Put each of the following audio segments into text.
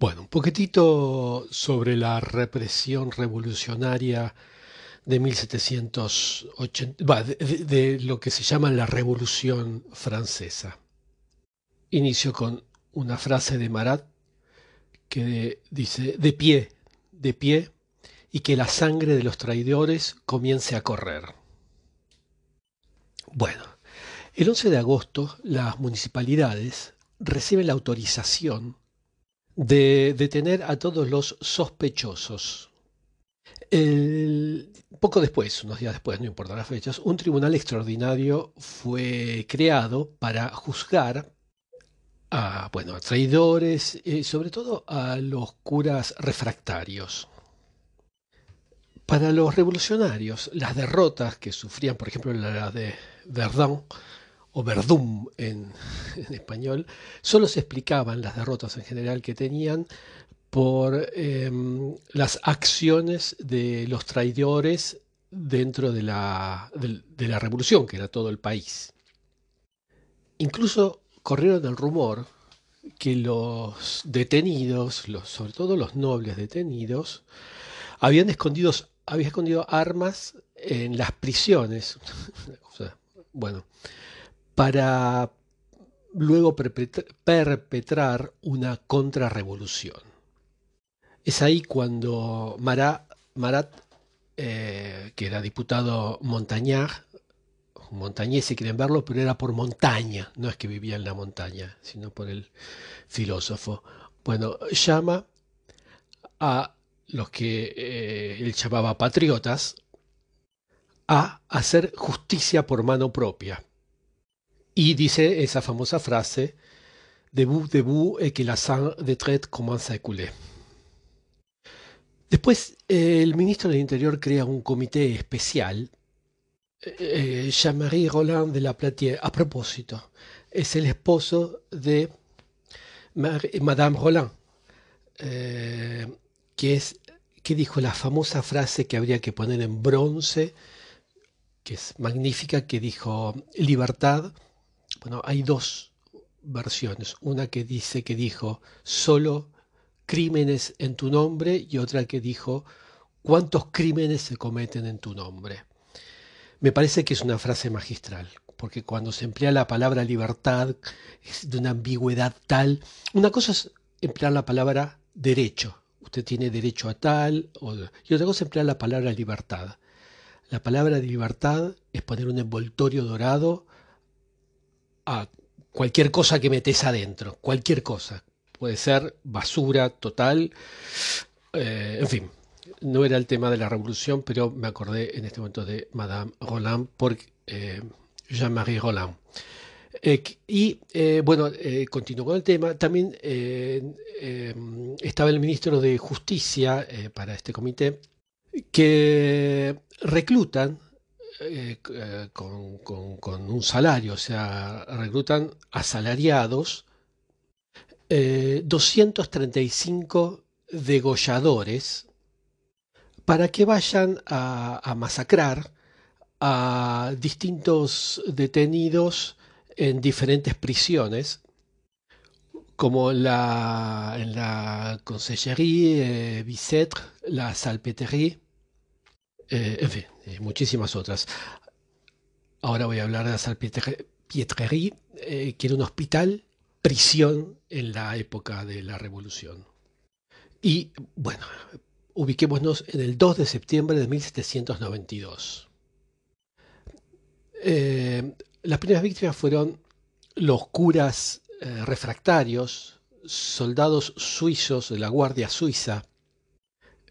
Bueno, un poquitito sobre la represión revolucionaria de 1780, de, de, lo que se llama la Revolución Francesa. Inicio con una frase de Marat que dice, de pie, de pie, y que la sangre de los traidores comience a correr. Bueno, el 11 de agosto las municipalidades reciben la autorización de detener a todos los sospechosos. Poco después, unos días después, no importa las fechas, un tribunal extraordinario fue creado para juzgar a, bueno, a traidores y sobre todo a los curas refractarios. Para los revolucionarios, las derrotas que sufrían, por ejemplo, la de Verdun o Verdum en, español, solo se explicaban las derrotas en general que tenían por eh, las acciones de los traidores dentro de la, de, la revolución, que era todo el país. Incluso corrieron el rumor que los detenidos, sobre todo los nobles detenidos, habían escondido, habían escondido armas en las prisiones. bueno, para luego perpetrar una contrarrevolución. Es ahí cuando Marat, Marat eh, que era diputado Montañard, montañés si quieren verlo, pero era por montaña, no es que vivía en la montaña, sino por el filósofo. Bueno, llama a los que eh, él llamaba patriotas a hacer justicia por mano propia. Y dice esa famosa frase, debout, debout, et que la sang de traite commence à couler. Después, el ministro del Interior crea un comité especial, eh, Jean-Marie Roland de la Platier, a propósito, es el esposo de Madame Roland, eh, que es que dijo la famosa frase que habría que poner en bronce, que es magnífica, que dijo libertad. Bueno, hay dos versiones. Una que dice que dijo solo crímenes en tu nombre y otra que dijo cuántos crímenes se cometen en tu nombre. Me parece que es una frase magistral, porque cuando se emplea la palabra libertad es de una ambigüedad tal. Una cosa es emplear la palabra derecho, usted tiene derecho a tal, y otra cosa es emplear la palabra libertad. La palabra libertad es poner un envoltorio dorado a cualquier cosa que metes adentro, cualquier cosa. Puede ser basura total, eh, en fin. No era el tema de la revolución, pero me acordé en este momento de Madame Roland por eh, Jean-Marie Roland. Eh, y bueno, eh, continuó con el tema. También estaba el ministro de Justicia para este comité que reclutan con, con, con, un salario, o sea, reclutan asalariados 235 degolladores para que vayan a, masacrar a distintos detenidos en diferentes prisiones, como la, en la Consellerie, eh, la Salpeterie, eh, en fin, eh, muchísimas otras. Ahora voy a hablar de la Salpêtrerie, eh, que era un hospital, prisión en la época de la Revolución. Y bueno, ubiquémonos en el 2 de septiembre de 1792. Eh, las primeras víctimas fueron los curas refractarios, soldados suizos de la Guardia Suiza,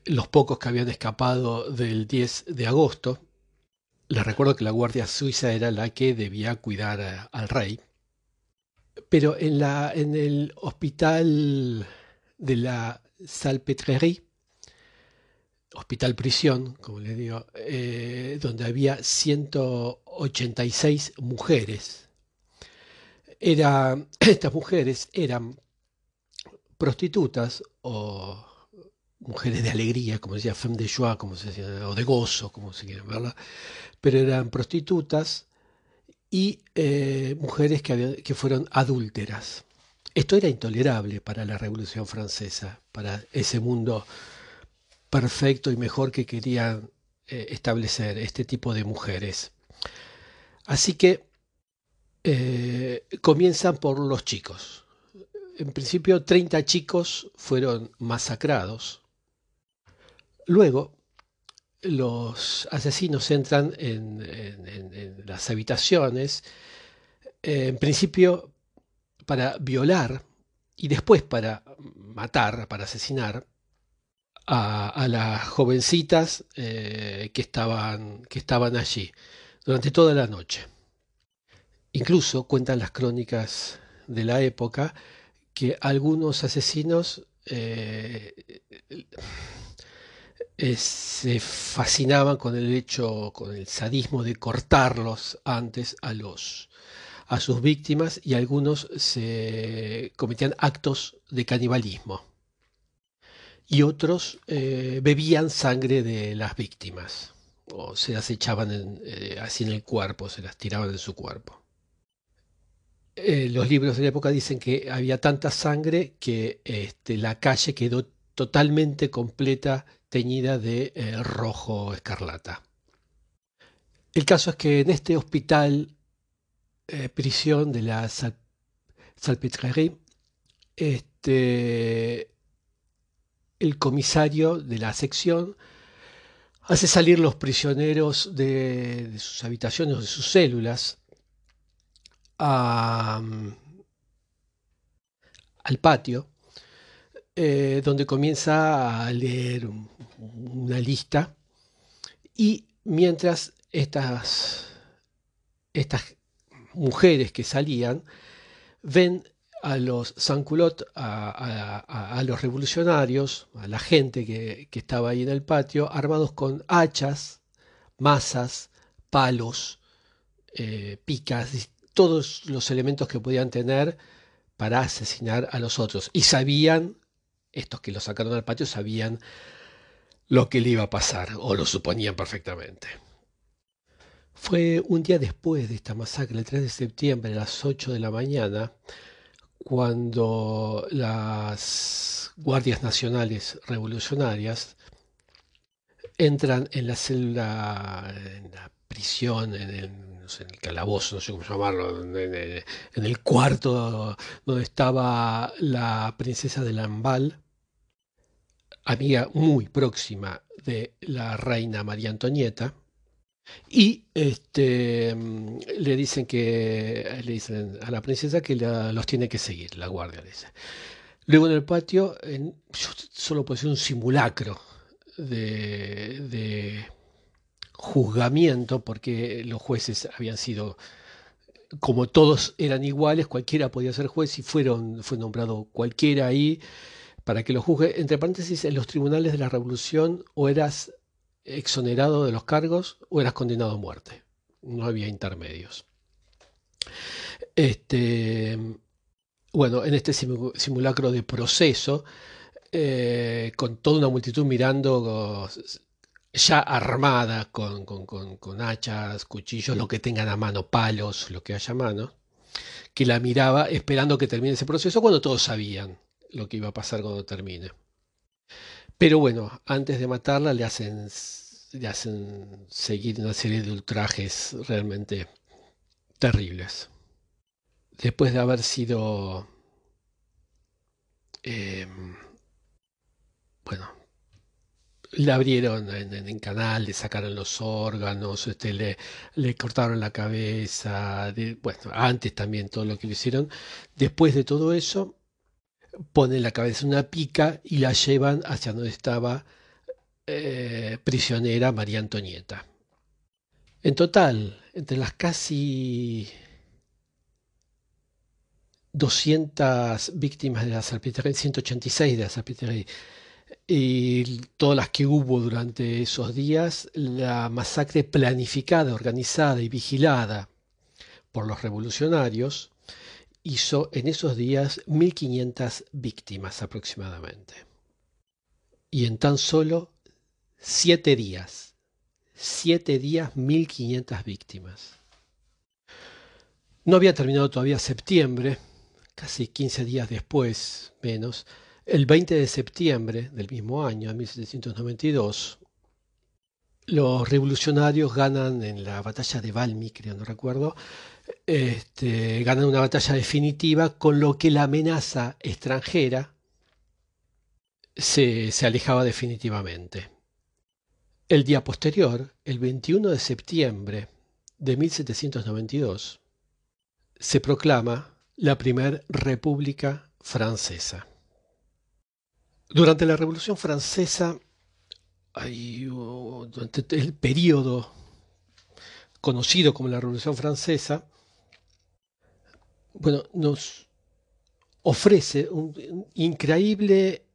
los pocos que habían escapado del 10 de agosto. Les recuerdo que la Guardia Suiza era la que debía cuidar al rey. Pero en, la, en el hospital de la Salpêtrerie, hospital prisión, como les digo, eh, donde había 186 mujeres. Era, estas mujeres eran prostitutas o mujeres de alegría, como decía femme de joie, como se decía, o de gozo, como se quieren verla, pero eran prostitutas y eh, mujeres que, habían, que fueron adúlteras. Esto era intolerable para la Revolución Francesa, para ese mundo perfecto y mejor que querían eh, establecer este tipo de mujeres. Así que eh, comienzan por los chicos. En principio 30 chicos fueron masacrados. Luego los asesinos entran en, las habitaciones, en principio para violar y después para matar, para asesinar a, las jovencitas eh, que, estaban, que estaban allí durante toda la noche. Incluso cuentan las crónicas de la época que algunos asesinos eh, eh, se fascinaban con el hecho, con el sadismo de cortarlos antes a los a sus víctimas y algunos se cometían actos de canibalismo y otros eh, bebían sangre de las víctimas o se las echaban eh, así en el cuerpo, se las tiraban en su cuerpo. Los libros de la época dicen que había tanta sangre que este, la calle quedó totalmente completa, teñida de rojo escarlata. El caso es que en este hospital, prisión de la Salpêtrière, este, el comisario de la sección hace salir los prisioneros de, sus habitaciones o de sus células al patio, eh, donde comienza a leer una lista y mientras estas, estas mujeres que salían ven a los Sanculot, a, los revolucionarios, a la gente que, estaba ahí en el patio, armados con hachas, masas, palos, eh, picas, todos los elementos que podían tener para asesinar a los otros. Y sabían, estos que lo sacaron al patio, sabían lo que le iba a pasar, o lo suponían perfectamente. Fue un día después de esta masacre, el 3 de septiembre, a las 8 de la mañana, cuando las guardias nacionales revolucionarias entran en la célula, en la prisión, en el, calabozo, no sé cómo llamarlo, en el, cuarto donde estaba la princesa de Lambal, amiga muy próxima de la reina María Antonieta, y este, le dicen que le dicen a la princesa que los tiene que seguir, la guardia dice. Luego en el patio solo puede ser un simulacro de, juzgamiento porque los jueces habían sido como todos eran iguales, cualquiera podía ser juez y fueron, fue nombrado cualquiera ahí para que lo juzgue. Entre paréntesis, en los tribunales de la revolución o eras exonerado de los cargos o eras condenado a muerte. No había intermedios. Este, bueno, en este simulacro de proceso, eh, con toda una multitud mirando ya armada con, con, hachas, cuchillos, lo que tengan a mano, palos, lo que haya a mano, que la miraba esperando que termine ese proceso cuando todos sabían lo que iba a pasar cuando termine. Pero bueno, antes de matarla le hacen, le hacen seguir una serie de ultrajes realmente terribles. Después de haber sido, em, bueno, le abrieron en, canal, le sacaron los órganos, este, le, cortaron la cabeza, bueno, antes también todo lo que le hicieron. Después de todo eso, ponen la cabeza en una pica y la llevan hacia donde estaba eh, prisionera María Antonieta. En total, entre las casi 200 víctimas de la Salpêtrière, 186 de la Salpêtrière, y todas las que hubo durante esos días, la masacre planificada, organizada y vigilada por los revolucionarios, hizo en esos días 1.500 víctimas aproximadamente. Y en tan solo 7 días, 7 días, 1.500 víctimas. No había terminado todavía septiembre, casi 15 días después, menos, el 20 de septiembre del mismo año, 1792, los revolucionarios ganan en la batalla de Valmy, creo, no recuerdo, este, ganan una batalla definitiva, con lo que la amenaza extranjera se, se alejaba definitivamente. El día posterior, el 21 de septiembre de 1792, se proclama la primera República Francesa. Durante la Revolución Francesa, durante el periodo conocido como la Revolución Francesa, bueno, nos ofrece una increíble,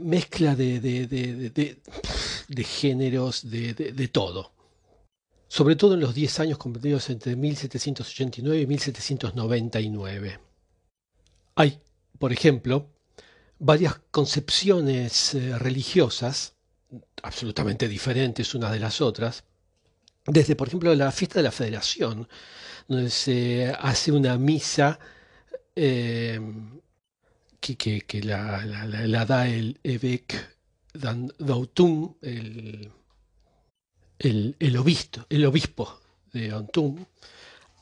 mezcla de, de géneros, de, todo. Sobre todo en los 10 años comprendidos entre 1789 y 1799. Hay, por ejemplo, varias concepciones eh, religiosas, absolutamente diferentes unas de las otras, desde, por ejemplo, la fiesta de la Federación, donde se hace una misa eh, que, la, da el évêque d'Autum, el, el, obispo, el obispo de Autum,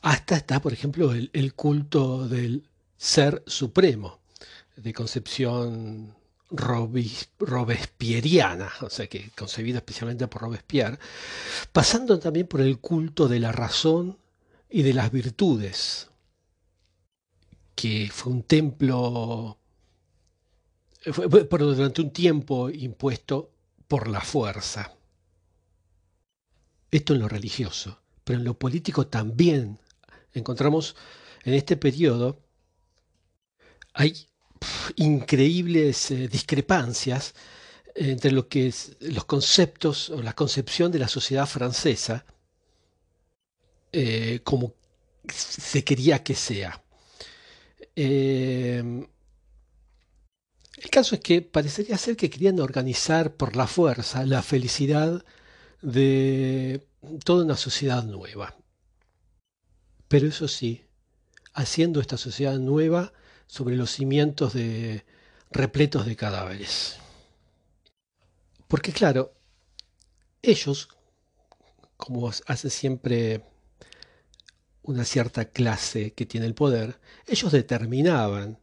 hasta está, por ejemplo, el culto del ser supremo de concepción robespieriana, o sea que concebida especialmente por Robespierre, pasando también por el culto de la razón y de las virtudes, que fue un templo fue, durante un tiempo impuesto por la fuerza. Esto en lo religioso, pero en lo político también encontramos en este periodo hay increíbles eh, discrepancias entre lo que los conceptos o la concepción de la sociedad francesa eh, como se quería que sea. Em, el caso es que parecería ser que querían organizar por la fuerza la felicidad de toda una sociedad nueva. Pero eso sí, haciendo esta sociedad nueva sobre los cimientos de, repletos de cadáveres. Porque claro, ellos, como hace siempre una cierta clase que tiene el poder, ellos determinaban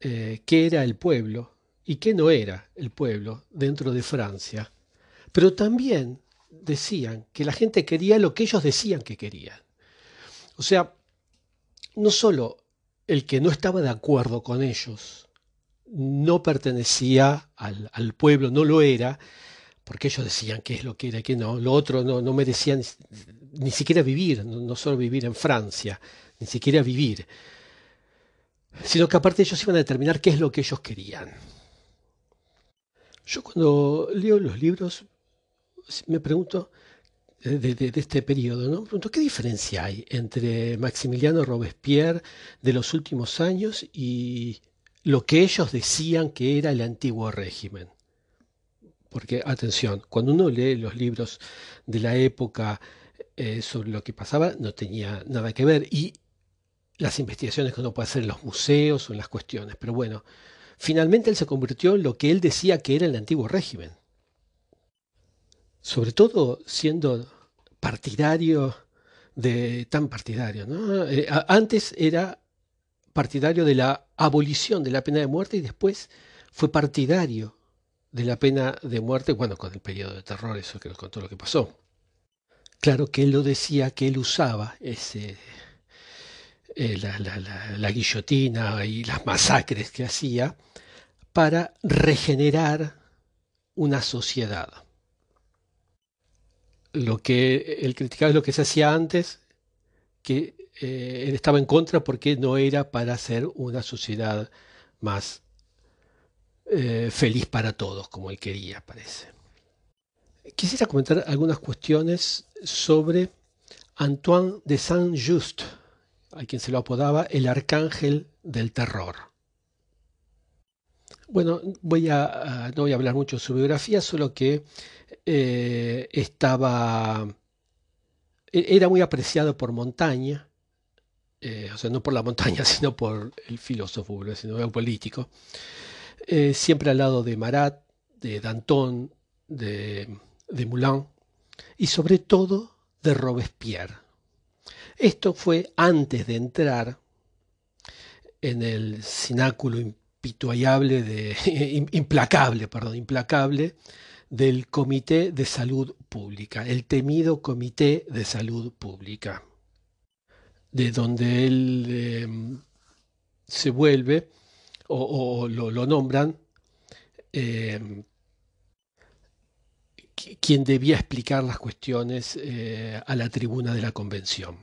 eh, qué era el pueblo y qué no era el pueblo dentro de Francia, pero también decían que la gente quería lo que ellos decían que querían. O sea, no solo el que no estaba de acuerdo con ellos no pertenecía al, pueblo, no lo era, porque ellos decían qué es lo que era y qué no. Lo otro no, no merecía ni, siquiera vivir, no, solo vivir en Francia, ni siquiera vivir, sino que aparte ellos iban a determinar qué es lo que ellos querían. Yo cuando leo los libros me pregunto, de, este periodo. ¿no? Pregunto, ¿qué diferencia hay entre Maximiliano Robespierre de los últimos años y lo que ellos decían que era el antiguo régimen? Porque, atención, cuando uno lee los libros de la época eh, sobre lo que pasaba, no tenía nada que ver. Y las investigaciones que uno puede hacer en los museos o en las cuestiones. Pero bueno, finalmente él se convirtió en lo que él decía que era el antiguo régimen sobre todo siendo partidario de tan partidario. ¿no? Eh, antes era partidario de la abolición de la pena de muerte y después fue partidario de la pena de muerte, bueno, con el periodo de terror, eso que con todo lo que pasó. Claro que él lo decía, que él usaba ese, eh, la guillotina y las masacres que hacía para regenerar una sociedad lo que él criticaba es lo que se hacía antes, que eh, él estaba en contra porque no era para hacer una sociedad más eh, feliz para todos, como él quería, parece. Quisiera comentar algunas cuestiones sobre Antoine de Saint-Just, a quien se lo apodaba el arcángel del terror. Bueno, voy a, no voy a hablar mucho de su biografía, solo que eh, estaba, e-, era muy apreciado por Montaña eh, o sea, no por la montaña, sino por el filósofo, sino el político, eh, siempre al lado de Marat, de Danton, de, de Moulin y sobre todo de Robespierre. Esto fue antes de entrar en el sináculo impituayable de implacable, perdón, implacable del Comité de Salud Pública, el temido Comité de Salud Pública, de donde él em, se vuelve o, lo, nombran em, quien debía explicar las cuestiones eh, a la tribuna de la convención.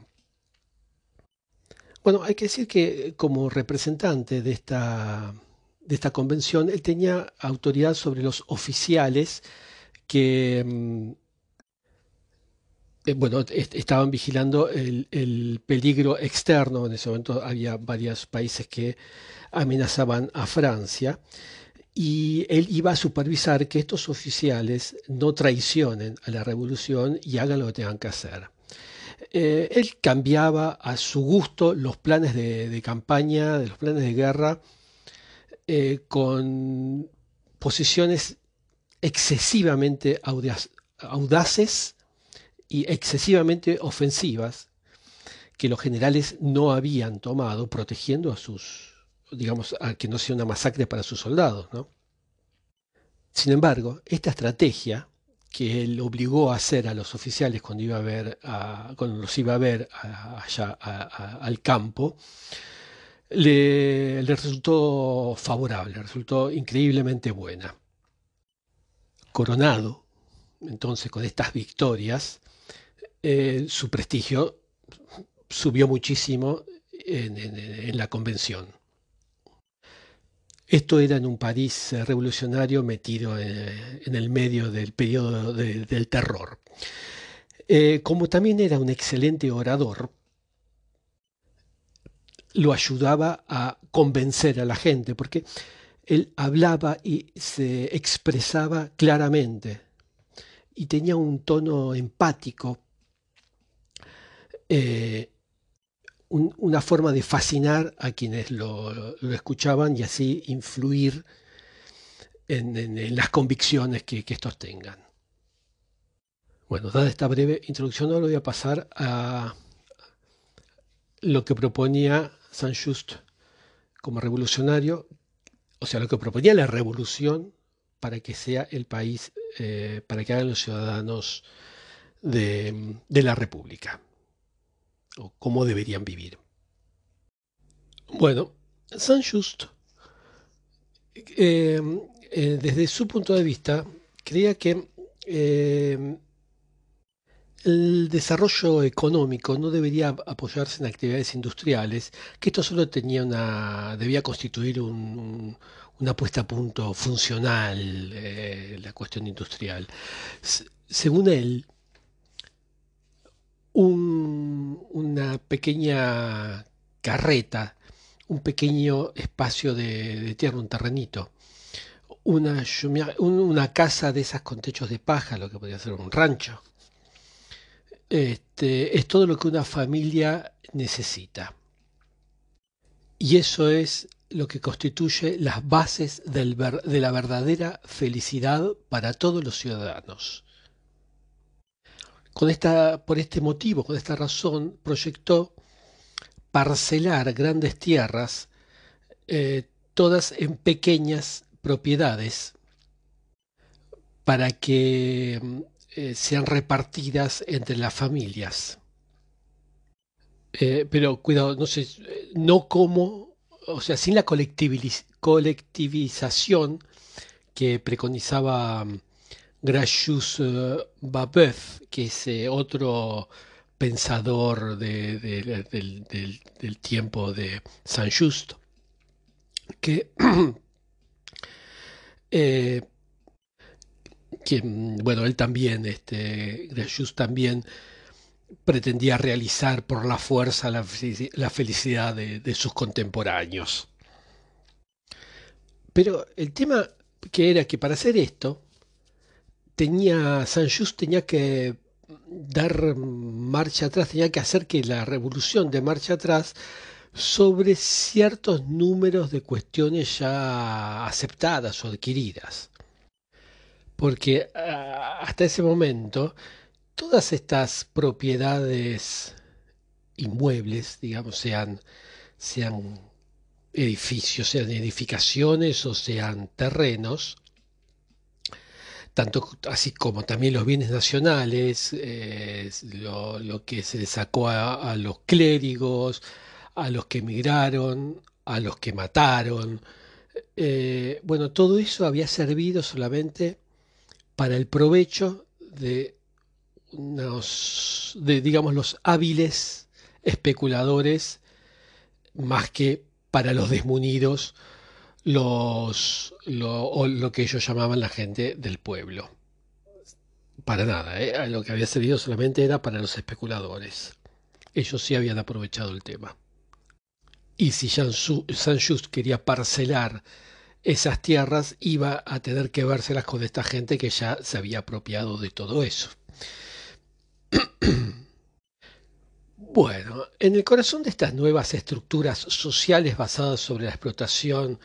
Bueno, hay que decir que como representante de esta, de esta convención, él tenía autoridad sobre los oficiales que mm, eh, bueno, estaban vigilando el, peligro externo. En ese momento había varios países que amenazaban a Francia. Y él iba a supervisar que estos oficiales no traicionen a la revolución y hagan lo que tengan que hacer. Eh, él cambiaba a su gusto los planes de, campaña, de los planes de guerra, eh, con posiciones excesivamente audaces y excesivamente ofensivas que los generales no habían tomado, protegiendo a sus, digamos, a que no sea una masacre para sus soldados. ¿no? Sin embargo, esta estrategia que él obligó a hacer a los oficiales cuando iba a ver cuando los iba a ver allá al campo, le, resultó favorable, resultó increíblemente buena. Coronado, entonces, con estas victorias, eh, su prestigio subió muchísimo en la convención. Esto era en un París revolucionario metido eh, en, el medio del periodo del terror. Eh, como también era un excelente orador, lo ayudaba a convencer a la gente, porque él hablaba y se expresaba claramente y tenía un tono empático una forma de fascinar a quienes lo, escuchaban y así influir en, las convicciones que, estos tengan. Bueno, dada esta breve introducción, ahora voy a pasar a lo que proponía Saint-Just como revolucionario, o sea, lo que proponía la revolución para que sea el país, eh, para que hagan los ciudadanos de la República o cómo deberían vivir. Bueno, Saint-Just, eh, eh, desde su punto de vista, creía que el desarrollo económico no debería apoyarse en actividades industriales, que esto solo tenía una, debía constituir una puesta a punto funcional, la cuestión industrial. según él, una pequeña carreta, un pequeño espacio de, tierra, un terrenito, una, una, casa de esas con techos de paja, lo que podría ser un rancho. Este, es todo lo que una familia necesita. Y eso es lo que constituye las bases de la verdadera felicidad para todos los ciudadanos por este motivo, con esta razón, proyectó parcelar grandes tierras, eh, todas en pequeñas propiedades, para que eh, sean repartidas entre las familias. Eh, pero cuidado, no sé, no como, o sea, sin la colectivización que preconizaba Gracious eh, Babeuf, que es otro pensador del, tiempo de Saint-Just, que, eh, bueno, él también, este, Gracious también pretendía realizar por la fuerza la, felicidad de sus contemporáneos. Pero el tema que era que para hacer esto, tenía, Saint-Just tenía que dar marcha atrás, tenía que hacer que la revolución de marcha atrás sobre ciertos números de cuestiones ya aceptadas o adquiridas. Porque ah, hasta ese momento todas estas propiedades inmuebles, digamos, sean, sean edificios, sean edificaciones o sean terrenos, tanto así como también los bienes nacionales, eh, lo, que se le sacó a, los clérigos, a los que emigraron, a los que mataron. Eh, bueno, todo eso había servido solamente para el provecho de unos, de, digamos, los hábiles especuladores más que para los desmunidos, los, lo, o lo que ellos llamaban la gente del pueblo. Para nada, ¿eh? lo que había servido solamente era para los especuladores. Ellos sí habían aprovechado el tema. Y si Saint-Just quería parcelar esas tierras, iba a tener que vérselas con esta gente que ya se había apropiado de todo eso. Bueno, en el corazón de estas nuevas estructuras sociales basadas sobre la explotación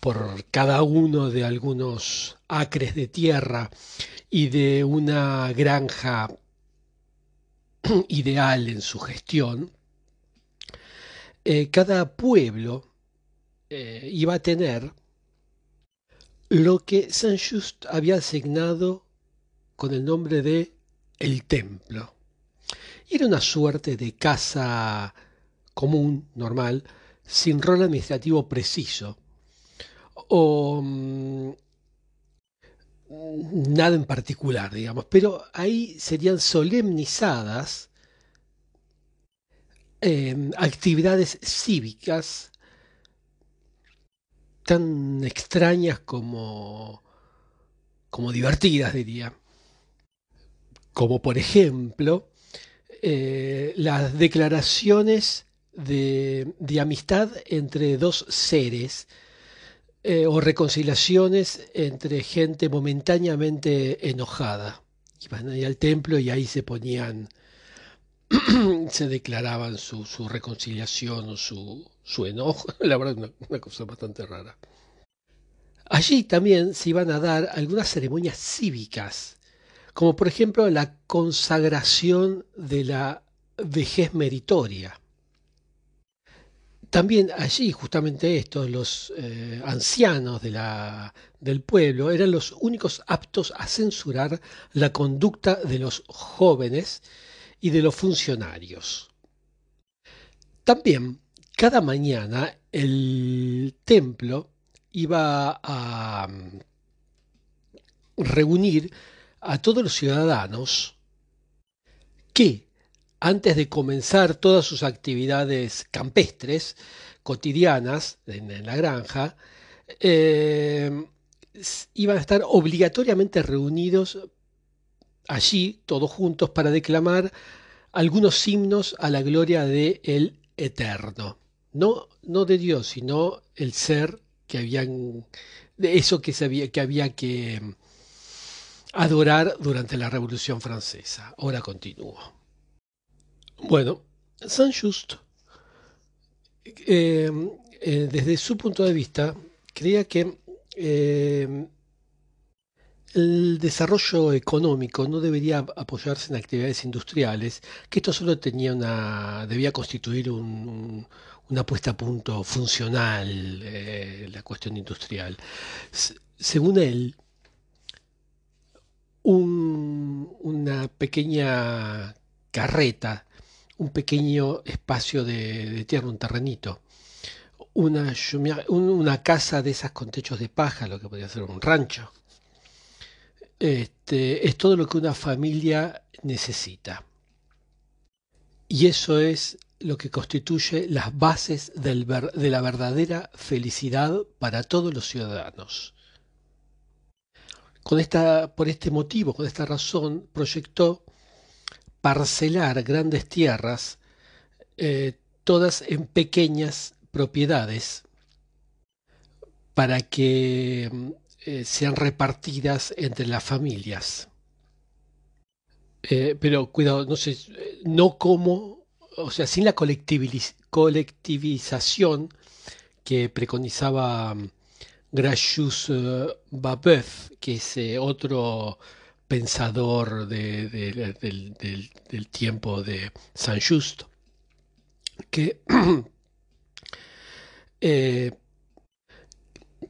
por cada uno de algunos acres de tierra y de una granja ideal en su gestión, eh, cada pueblo eh, iba a tener lo que Saint-Just había asignado con el nombre de el templo. Era una suerte de casa común, normal, sin rol administrativo preciso, o mm, nada en particular, digamos, pero ahí serían solemnizadas em, actividades cívicas tan extrañas como, como divertidas, diría. Como por ejemplo, eh, las declaraciones de, amistad entre dos seres eh, o reconciliaciones entre gente momentáneamente enojada. Iban ahí al templo y ahí se ponían, se declaraban su, reconciliación o su, su, enojo. La verdad, una, una cosa bastante rara. Allí también se iban a dar algunas ceremonias cívicas como por ejemplo la consagración de la vejez meritoria. También allí, justamente estos, los eh, ancianos del pueblo, eran los únicos aptos a censurar la conducta de los jóvenes y de los funcionarios. También, cada mañana, el templo iba a mm, reunir a todos los ciudadanos que, antes de comenzar todas sus actividades campestres, cotidianas, en, la granja, eh, iban a estar obligatoriamente reunidos allí, todos juntos, para declamar algunos himnos a la gloria de el Eterno. No, no de Dios, sino el ser que habían, de eso que, sabía, que había que adorar durante la Revolución Francesa. Ahora continúo. Bueno, Saint-Just, eh, eh, desde su punto de vista, creía que eh, el desarrollo económico no debería apoyarse en actividades industriales, que esto solo tenía una, debía constituir una puesta a punto funcional, la cuestión industrial. según él, una pequeña carreta, un pequeño espacio de, tierra, un terrenito, una, una, casa de esas con techos de paja, lo que podría ser un rancho. Este, es todo lo que una familia necesita. Y eso es lo que constituye las bases de la verdadera felicidad para todos los ciudadanos por este motivo, con esta razón, proyectó parcelar grandes tierras, eh, todas en pequeñas propiedades, para que eh, sean repartidas entre las familias. Eh, pero cuidado, no sé, no como, o sea, sin la colectiviz- colectivización que preconizaba mm, Gracious eh, Babeuf, que es eh, otro pensador de- de- del, del- tiempo de Saint-Just, que, eh,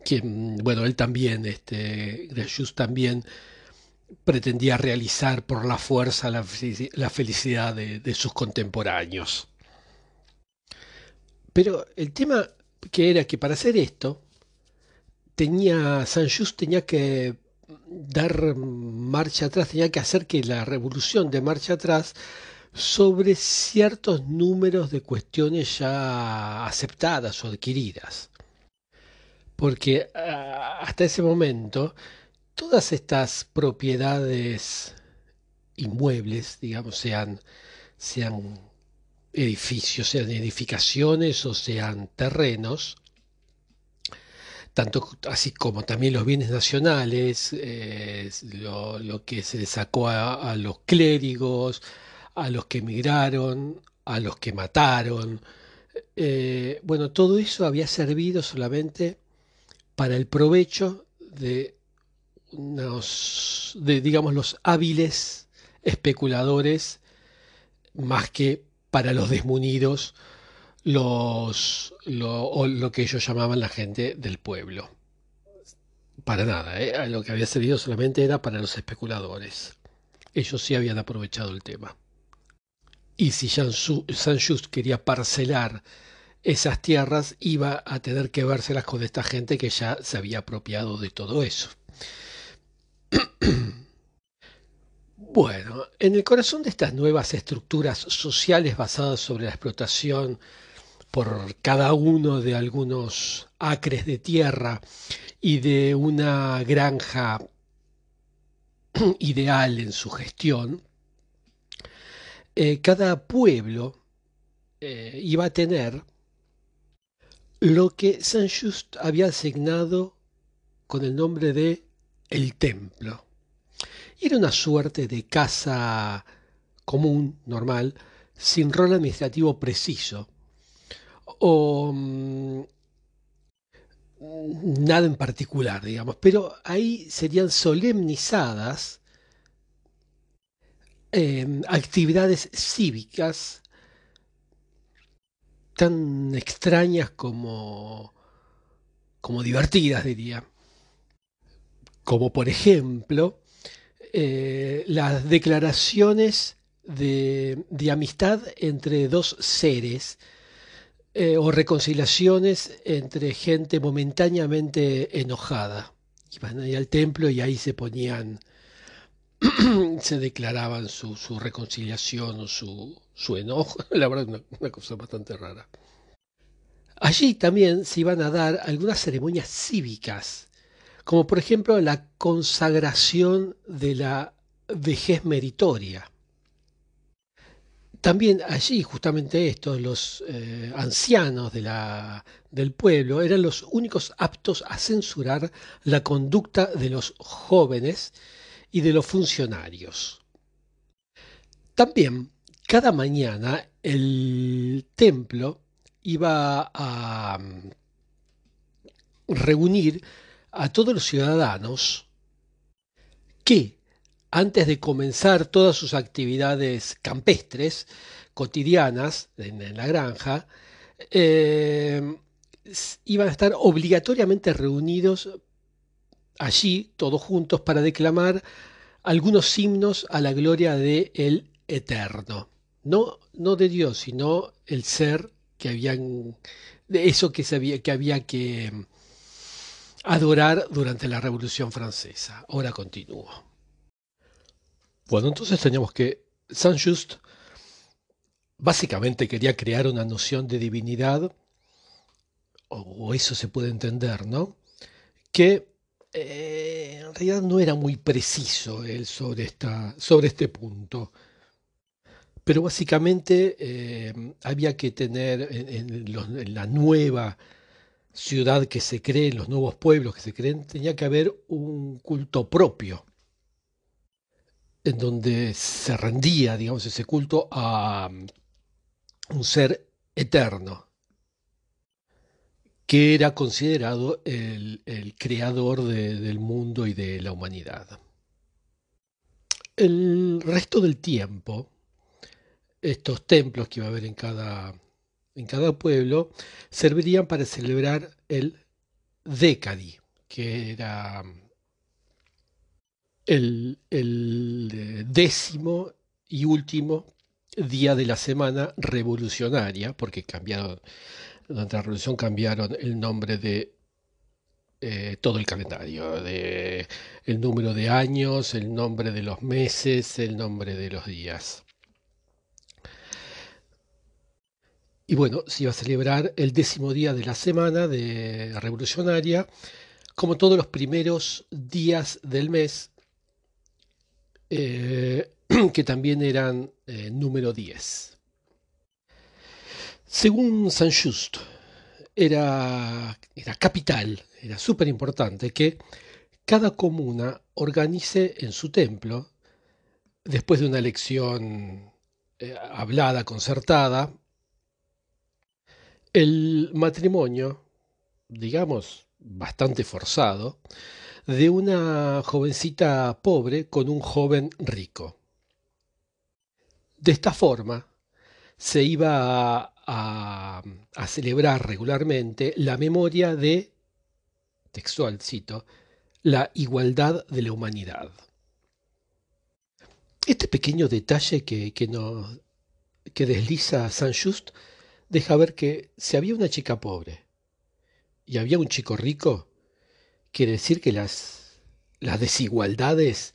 que, mm, bueno, él también, este, Gracious también pretendía realizar por la fuerza la, felici- la felicidad de, sus contemporáneos. Pero el tema que era que para hacer esto, tenía, Saint-Just tenía que dar marcha atrás, tenía que hacer que la revolución de marcha atrás sobre ciertos números de cuestiones ya aceptadas o adquiridas. Porque ah, hasta ese momento, todas estas propiedades inmuebles, digamos, sean, sean edificios, sean edificaciones o sean terrenos, tanto así como también los bienes nacionales, eh, lo, lo que se le sacó a, los clérigos, a los que emigraron, a los que mataron. eh, bueno, todo eso había servido solamente para el provecho de unos, de, digamos, los hábiles especuladores, más que para los desmunidos, los, lo, que ellos llamaban la gente del pueblo. Para nada, ¿eh? Lo que había servido solamente era para los especuladores. Ellos sí habían aprovechado el tema. Y si Saint-Just quería parcelar esas tierras, iba a tener que vérselas con esta gente que ya se había apropiado de todo eso. Bueno, en el corazón de estas nuevas estructuras sociales basadas sobre la explotación por cada uno de algunos acres de tierra y de una granja ideal en su gestión, eh, cada pueblo eh, iba a tener lo que Saint-Just había asignado con el nombre de el templo. Era una suerte de casa común, normal, sin rol administrativo preciso, o mm, nada en particular, digamos, pero ahí serían solemnizadas eh, actividades cívicas tan extrañas como, como divertidas, diría. Como por ejemplo, eh, las declaraciones de, amistad entre dos seres eh, o reconciliaciones entre gente momentáneamente enojada. Iban ahí al templo y ahí se ponían, se declaraban su, su reconciliación o su, su, enojo. La verdad, una, una cosa bastante rara. Allí también se iban a dar algunas ceremonias cívicas, como por ejemplo la consagración de la vejez meritoria. También allí, justamente estos, los eh, ancianos de la, del pueblo, eran los únicos aptos a censurar la conducta de los jóvenes y de los funcionarios. También, cada mañana, el templo iba a mm, reunir a todos los ciudadanos que antes de comenzar todas sus actividades campestres, cotidianas, en, la granja, eh, iban a estar obligatoriamente reunidos allí, todos juntos, para declamar algunos himnos a la gloria de el Eterno. No, no de Dios, sino el ser que habían, de eso que, se había, que había que adorar durante la Revolución Francesa. Ahora continúo. Bueno, entonces teníamos que Saint-Just básicamente quería crear una noción de divinidad, o eso se puede entender, ¿no? Que eh, en realidad no era muy preciso él sobre, esta, sobre este punto. Pero básicamente eh, había que tener en, la nueva ciudad que se cree, los nuevos pueblos que se creen, tenía que haber un culto propio en donde se rendía, digamos, ese culto a un ser eterno, que era considerado el, creador del mundo y de la humanidad. El resto del tiempo, estos templos que iba a haber en cada, en cada pueblo, servirían para celebrar el Decadi, que era el, el décimo y último día de la semana revolucionaria, porque cambiaron, durante la revolución cambiaron el nombre de eh, todo el calendario, de el número de años, el nombre de los meses, el nombre de los días. Y bueno, se iba a celebrar el décimo día de la semana de revolucionaria, como todos los primeros días del mes, eh, que también eran eh, número 10. Según San Just, era, capital, era súper importante que cada comuna organice en su templo, después de una elección eh, hablada, concertada, el matrimonio, digamos, bastante forzado, de una jovencita pobre con un joven rico. De esta forma, se iba a, celebrar regularmente la memoria de, textual cito, la igualdad de la humanidad. Este pequeño detalle que, que, que desliza Saint Just deja ver que si había una chica pobre y había un chico rico, quiere decir que las, las desigualdades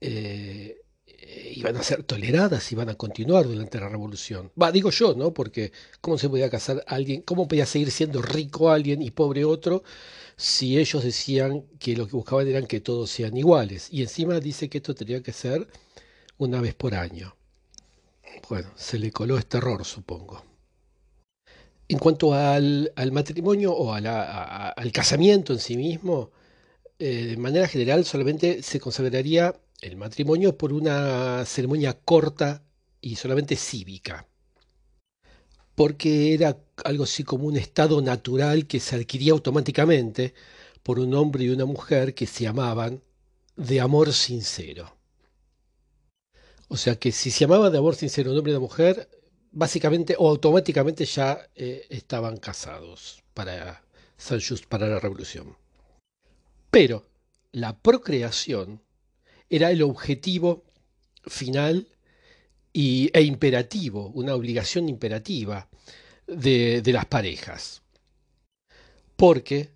eh, iban a ser toleradas, iban a continuar durante la revolución. Va, digo yo, ¿no? Porque ¿cómo se podía casar alguien, cómo podía seguir siendo rico alguien y pobre otro si ellos decían que lo que buscaban eran que todos sean iguales? Y encima dice que esto tenía que ser una vez por año. Bueno, se le coló este error, supongo. En cuanto al, matrimonio o al casamiento en sí mismo, eh, de manera general solamente se consideraría el matrimonio por una ceremonia corta y solamente cívica, porque era algo así como un estado natural que se adquiría automáticamente por un hombre y una mujer que se amaban de amor sincero. O sea que si se amaba de amor sincero un hombre y una mujer, básicamente o automáticamente ya eh, estaban casados para San Just, para la revolución. Pero la procreación era el objetivo final y, e imperativo, una obligación imperativa de, las parejas. Porque,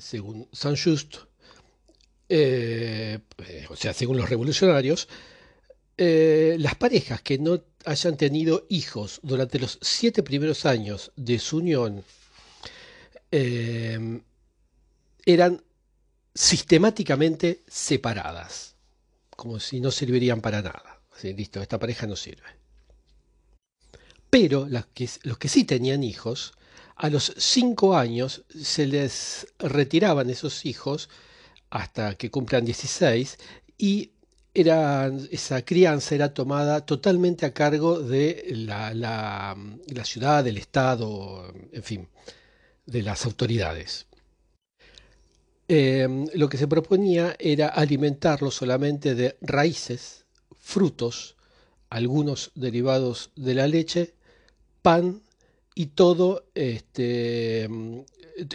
según San Just, eh, o sea, según los revolucionarios, eh, las parejas que no hayan tenido hijos durante los siete primeros años de su unión eh, eran sistemáticamente separadas, como si no servirían para nada. Así, listo, esta pareja no sirve. Pero que, los que sí tenían hijos, a los cinco años se les retiraban esos hijos hasta que cumplan 16 y esa crianza era tomada totalmente a cargo de la, la ciudad, del Estado, en fin, de las autoridades. Em, lo que se proponía era alimentarlo solamente de raíces, frutos, algunos derivados de la leche, pan y todo, este,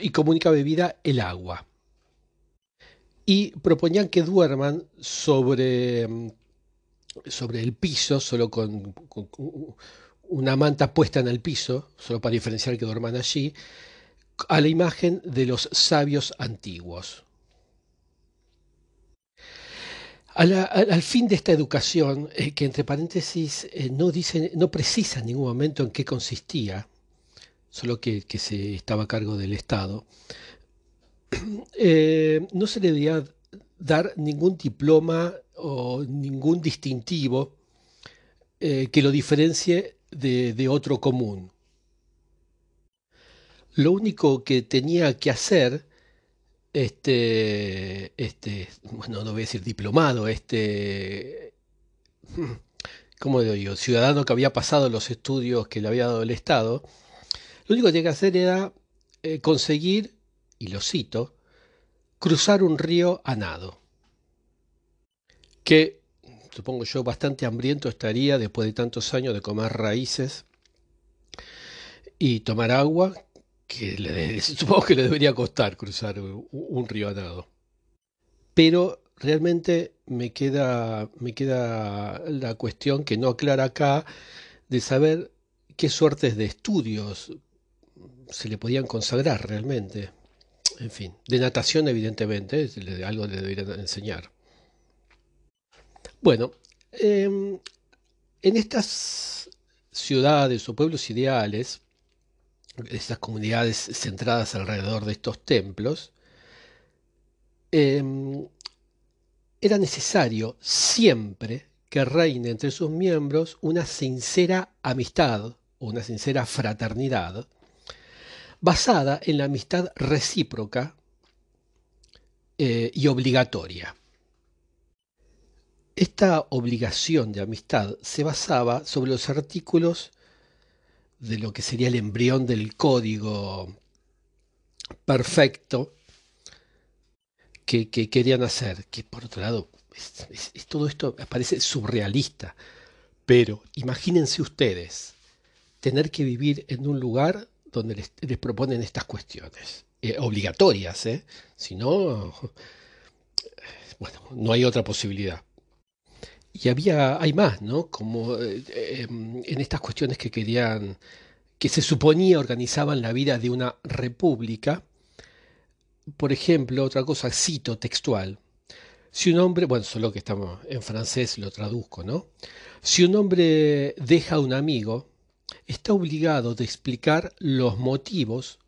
y como única bebida el agua. Y proponían que duerman sobre, sobre el piso, solo con, una manta puesta en el piso, solo para diferenciar que duerman allí, a la imagen de los sabios antiguos. al fin de esta educación, eh, que entre paréntesis eh, no, dice, no precisa en ningún momento en qué consistía, solo que, se estaba a cargo del Estado, eh, no se le debía dar ningún diploma o ningún distintivo que lo diferencie de otro común lo único que tenía que hacer este, este, bueno, no voy a decir diplomado, este, ¿cómo digo? Ciudadano que había pasado los estudios que le había dado el Estado, lo único que tenía que hacer era eh, conseguir, y lo cito, cruzar un río a nado. Que, supongo yo, bastante hambriento estaría después de tantos años de comer raíces y tomar agua, que le, supongo que le debería costar cruzar un, río a nado. Pero realmente me queda, me queda la cuestión que no aclara acá de saber qué suertes de estudios se le podían consagrar realmente. En fin, de natación evidentemente, algo le deberían enseñar. Bueno, em, en estas ciudades o pueblos ideales, estas comunidades centradas alrededor de estos templos, em, era necesario siempre que reine entre sus miembros una sincera amistad una sincera fraternidad basada en la amistad recíproca eh, y obligatoria. Esta obligación de amistad se basaba sobre los artículos de lo que sería el embrión del código perfecto que, querían hacer, que por otro lado, todo esto parece surrealista, pero imagínense ustedes tener que vivir en un lugar donde les, proponen estas cuestiones, eh, obligatorias, ¿eh? si no, bueno, no hay otra posibilidad. Y había, hay más, ¿no? Como eh, em, en estas cuestiones que querían, que se suponía organizaban la vida de una república. Por ejemplo, otra cosa, cito textual. Si un hombre, bueno, solo que estamos en francés lo traduzco, ¿no? Si un hombre deja a un amigo, está obligado de explicar los motivos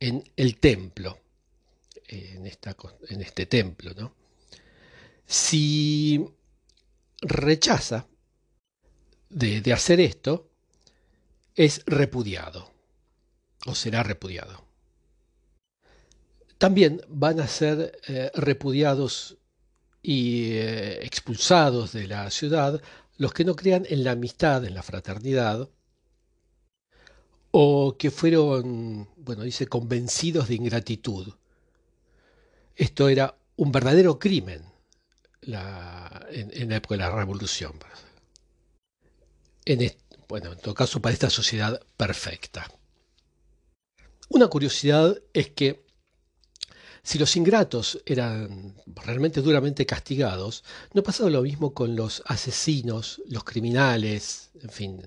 en el templo, en, esta, en este templo, ¿no? Si rechaza de, hacer esto, es repudiado o será repudiado. También van a ser eh, repudiados y eh, expulsados de la ciudad los que no crean en la amistad, en la fraternidad, o que fueron, bueno, dice, convencidos de ingratitud. Esto era un verdadero crimen en, la época de la revolución. En bueno, en todo caso, para esta sociedad perfecta. Una curiosidad es que si los ingratos eran realmente duramente castigados, no pasaba lo mismo con los asesinos, los criminales, en fin,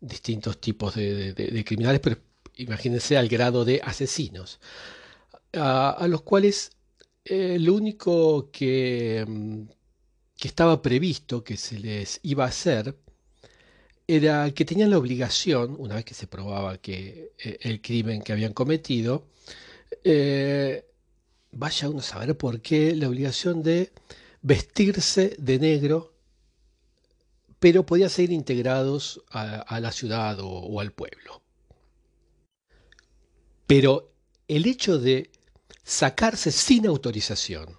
distintos tipos de, criminales, pero imagínense al grado de asesinos, a, los cuales eh, lo único que, mm, que estaba previsto que se les iba a hacer era que tenían la obligación, una vez que se probaba que eh, el crimen que habían cometido, eh, vaya uno a saber por qué, la obligación de vestirse de negro pero podían ser integrados a, la ciudad o, al pueblo. Pero el hecho de sacarse sin autorización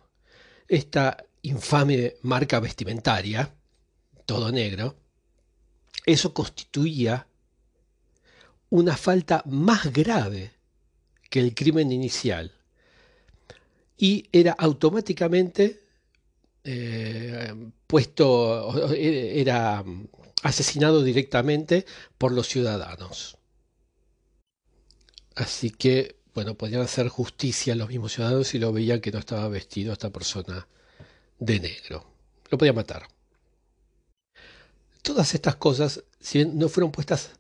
esta infame marca vestimentaria, todo negro, eso constituía una falta más grave que el crimen inicial y era automáticamente eh, puesto, era asesinado directamente por los ciudadanos. Así que, bueno, podían hacer justicia a los mismos ciudadanos si lo veían que no estaba vestido esta persona de negro. Lo podían matar. Todas estas cosas, si no fueron puestas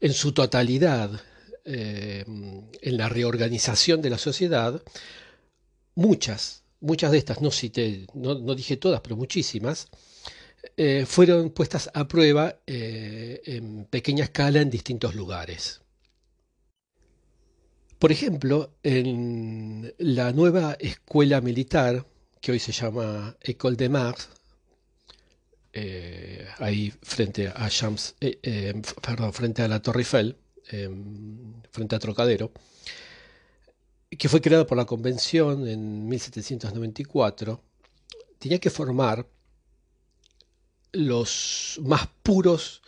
en su totalidad eh, en la reorganización de la sociedad, muchas muchas de estas, no cité, no, dije todas, pero muchísimas, eh, fueron puestas a prueba eh, en pequeña escala en distintos lugares. Por ejemplo, en la nueva escuela militar, que hoy se llama École de Mars, eh, ahí frente a Champs, perdón, frente a la Torre Eiffel, frente a Trocadero, que fue creado por la Convención en 1794, tenía que formar los más puros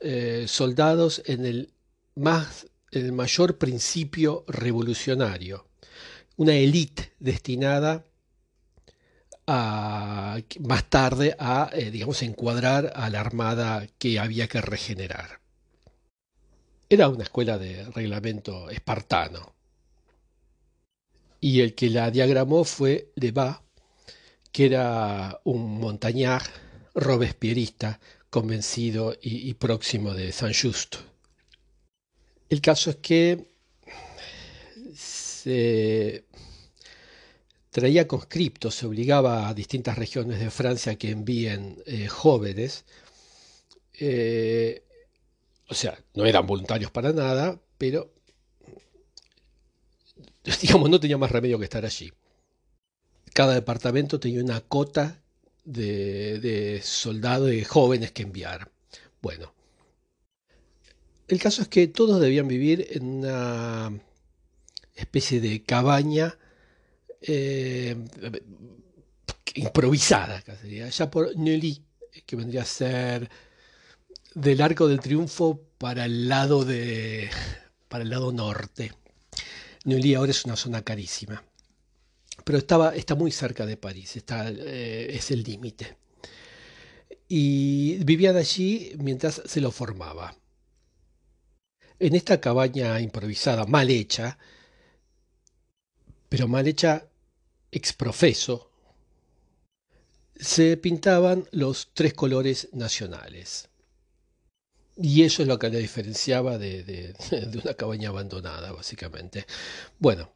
eh, soldados en el, más, el mayor principio revolucionario, una élite destinada a, más tarde a, eh, digamos, encuadrar a la armada que había que regenerar. Era una escuela de reglamento espartano. Y el que la diagramó fue Lebas, que era un montañar robespierrista convencido y, próximo de San Justo. El caso es que se traía conscriptos, se obligaba a distintas regiones de Francia que envíen eh, jóvenes. Eh, o sea, no eran voluntarios para nada, pero digamos, no tenía más remedio que estar allí. Cada departamento tenía una cota de, soldados y jóvenes que enviar. Bueno, el caso es que todos debían vivir en una especie de cabaña eh, improvisada, casi, allá por Neuilly, que vendría a ser del Arco del Triunfo para el lado de para el lado norte. Neuilly ahora es una zona carísima pero estaba, está muy cerca de París, está, eh, es el límite. Y vivían allí mientras se lo formaba. En esta cabaña improvisada, mal hecha, pero mal hecha exprofeso, se pintaban los tres colores nacionales. Y eso es lo que le diferenciaba de, de una cabaña abandonada, básicamente. Bueno,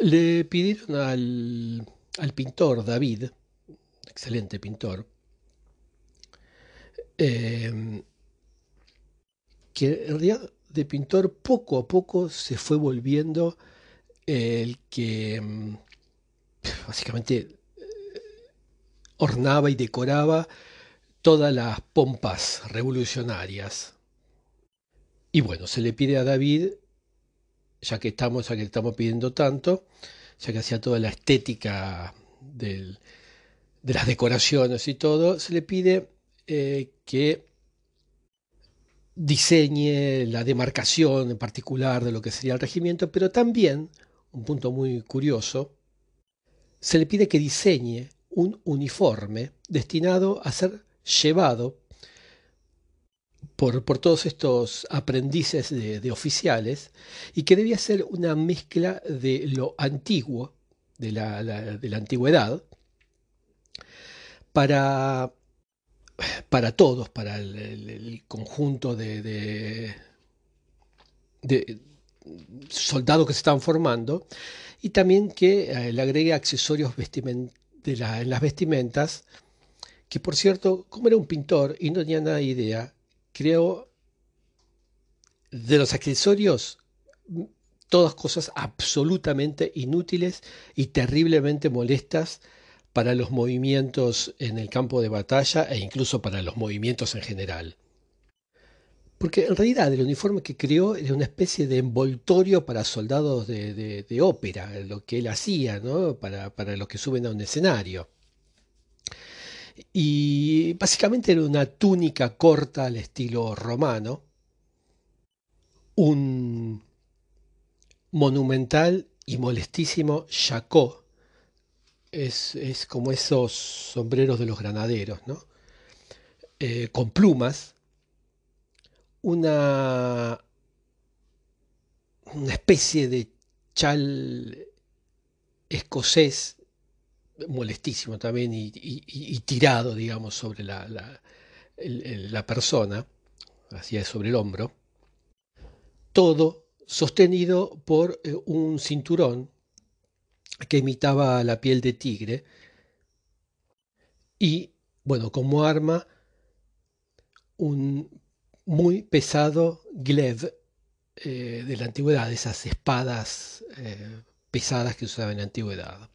le pidieron al, pintor David, excelente pintor, eh, que en realidad de pintor poco a poco se fue volviendo el que mm, básicamente eh, ornaba y decoraba todas las pompas revolucionarias. Y bueno, se le pide a David ya que estamos, ya que estamos pidiendo tanto, ya que hacía toda la estética de las decoraciones y todo, se le pide eh, que diseñe la demarcación en particular de lo que sería el regimiento, pero también, un punto muy curioso, se le pide que diseñe un uniforme destinado a ser llevado por, todos estos aprendices de, oficiales y que debía ser una mezcla de lo antiguo, de la, de la antigüedad, para, para todos, para el, conjunto de, soldados que se estaban formando, y también que eh, le agregue accesorios de en las vestimentas, que por cierto, como era un pintor y no tenía nada de idea, creo, de los accesorios, todas cosas absolutamente inútiles y terriblemente molestas para los movimientos en el campo de batalla e incluso para los movimientos en general. Porque en realidad el uniforme que creó era una especie de envoltorio para soldados de, ópera, lo que él hacía, ¿no? para, para los que suben a un escenario. Y básicamente era una túnica corta al estilo romano, un monumental y molestísimo chacó, es, como esos sombreros de los granaderos, ¿no? Eh, con plumas, una, una especie de chal escocés molestísimo también y, tirado, digamos, sobre la, la, persona, hacia sobre el hombro, todo sostenido por eh, un cinturón que imitaba la piel de tigre y, bueno, como arma, un muy pesado glaive eh, de la antigüedad, esas espadas eh, pesadas que usaban en la antigüedad.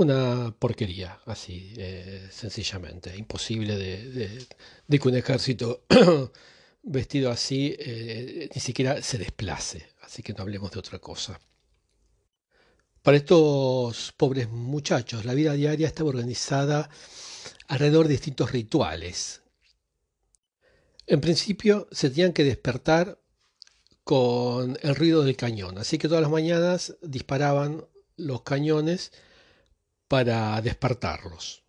Una porquería, así, eh, sencillamente. Imposible de, que un ejército vestido así eh, ni siquiera se desplace. así que no hablemos de otra cosa. Para estos pobres muchachos, la vida diaria estaba organizada alrededor de distintos rituales. En principio se tenían que despertar con el ruido del cañón, así que todas las mañanas disparaban los cañones para despertarlos.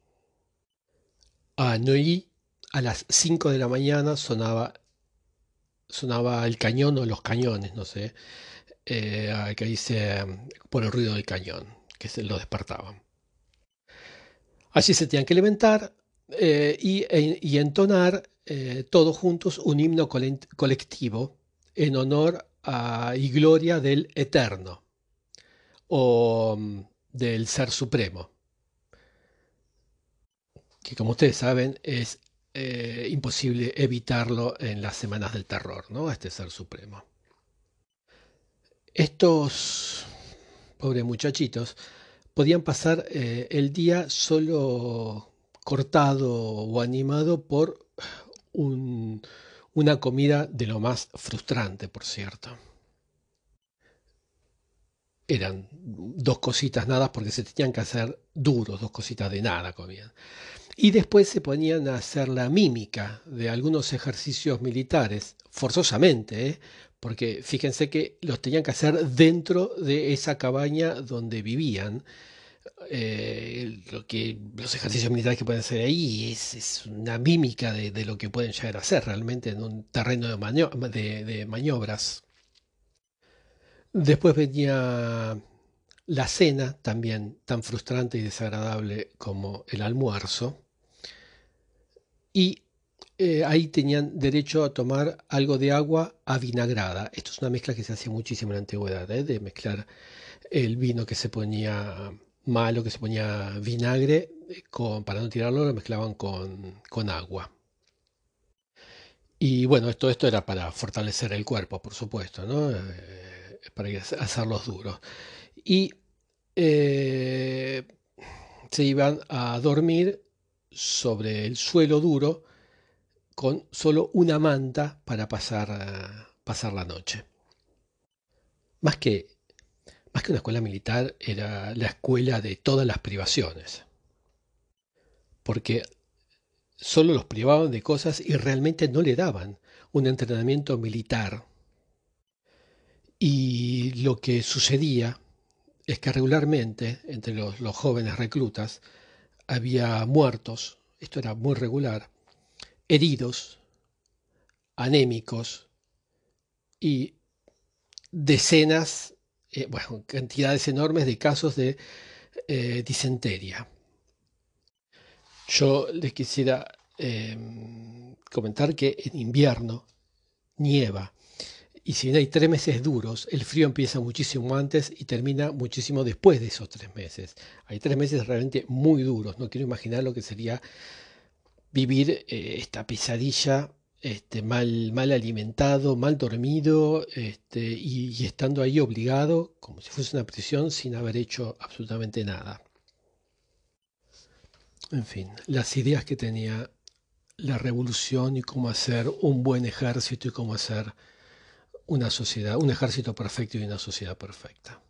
A Neuilly a las 5 de la mañana sonaba, sonaba el cañón o los cañones, no sé, eh, que dice por el ruido del cañón, que se lo despertaban. Allí se tenían que levantar eh, e, y, entonar eh, todos juntos un himno colectivo en honor y gloria del Eterno o mm, del Ser Supremo, que como ustedes saben es imposible evitarlo en las semanas del terror, ¿no? Este Ser Supremo. Estos pobres muchachitos podían pasar eh, el día solo cortado o animado por una comida de lo más frustrante, por cierto. Eran dos cositas nada porque se tenían que hacer duros, dos cositas de nada comían. Y después se ponían a hacer la mímica de algunos ejercicios militares, forzosamente, ¿eh? porque fíjense que los tenían que hacer dentro de esa cabaña donde vivían. Eh, lo que los ejercicios militares que pueden hacer ahí es, una mímica de, lo que pueden llegar a hacer realmente en un terreno de, de maniobras. Después venía la cena, también tan frustrante y desagradable como el almuerzo. Y eh, ahí tenían derecho a tomar algo de agua avinagrada. Esto es una mezcla que se hacía muchísimo en la antigüedad, ¿eh? de mezclar el vino que se ponía malo, que se ponía vinagre, eh, con, para no tirarlo lo mezclaban con, con agua. Y bueno, todo esto era para fortalecer el cuerpo, por supuesto, ¿no? Para hacerlos duros. Y se iban a dormir sobre el suelo duro con solo una manta para pasar, eh, pasar la noche. Más que, más que una escuela militar, era la escuela de todas las privaciones. Porque solo los privaban de cosas y realmente no le daban un entrenamiento militar. Y lo que sucedía es que regularmente entre los, jóvenes reclutas había muertos, esto era muy regular, heridos, anémicos y decenas, eh, bueno, cantidades enormes de casos de eh, disentería. Yo les quisiera em, comentar que en invierno nieva y si bien hay tres meses duros, el frío empieza muchísimo antes y termina muchísimo después de esos tres meses. Hay tres meses realmente muy duros. No quiero imaginar lo que sería vivir eh, esta pesadilla este, mal, mal alimentado, mal dormido este, y, estando ahí obligado, como si fuese una prisión, sin haber hecho absolutamente nada. En fin, las ideas que tenía la revolución y cómo hacer un buen ejército y cómo hacer una sociedad, un ejército perfecto y una sociedad perfecta.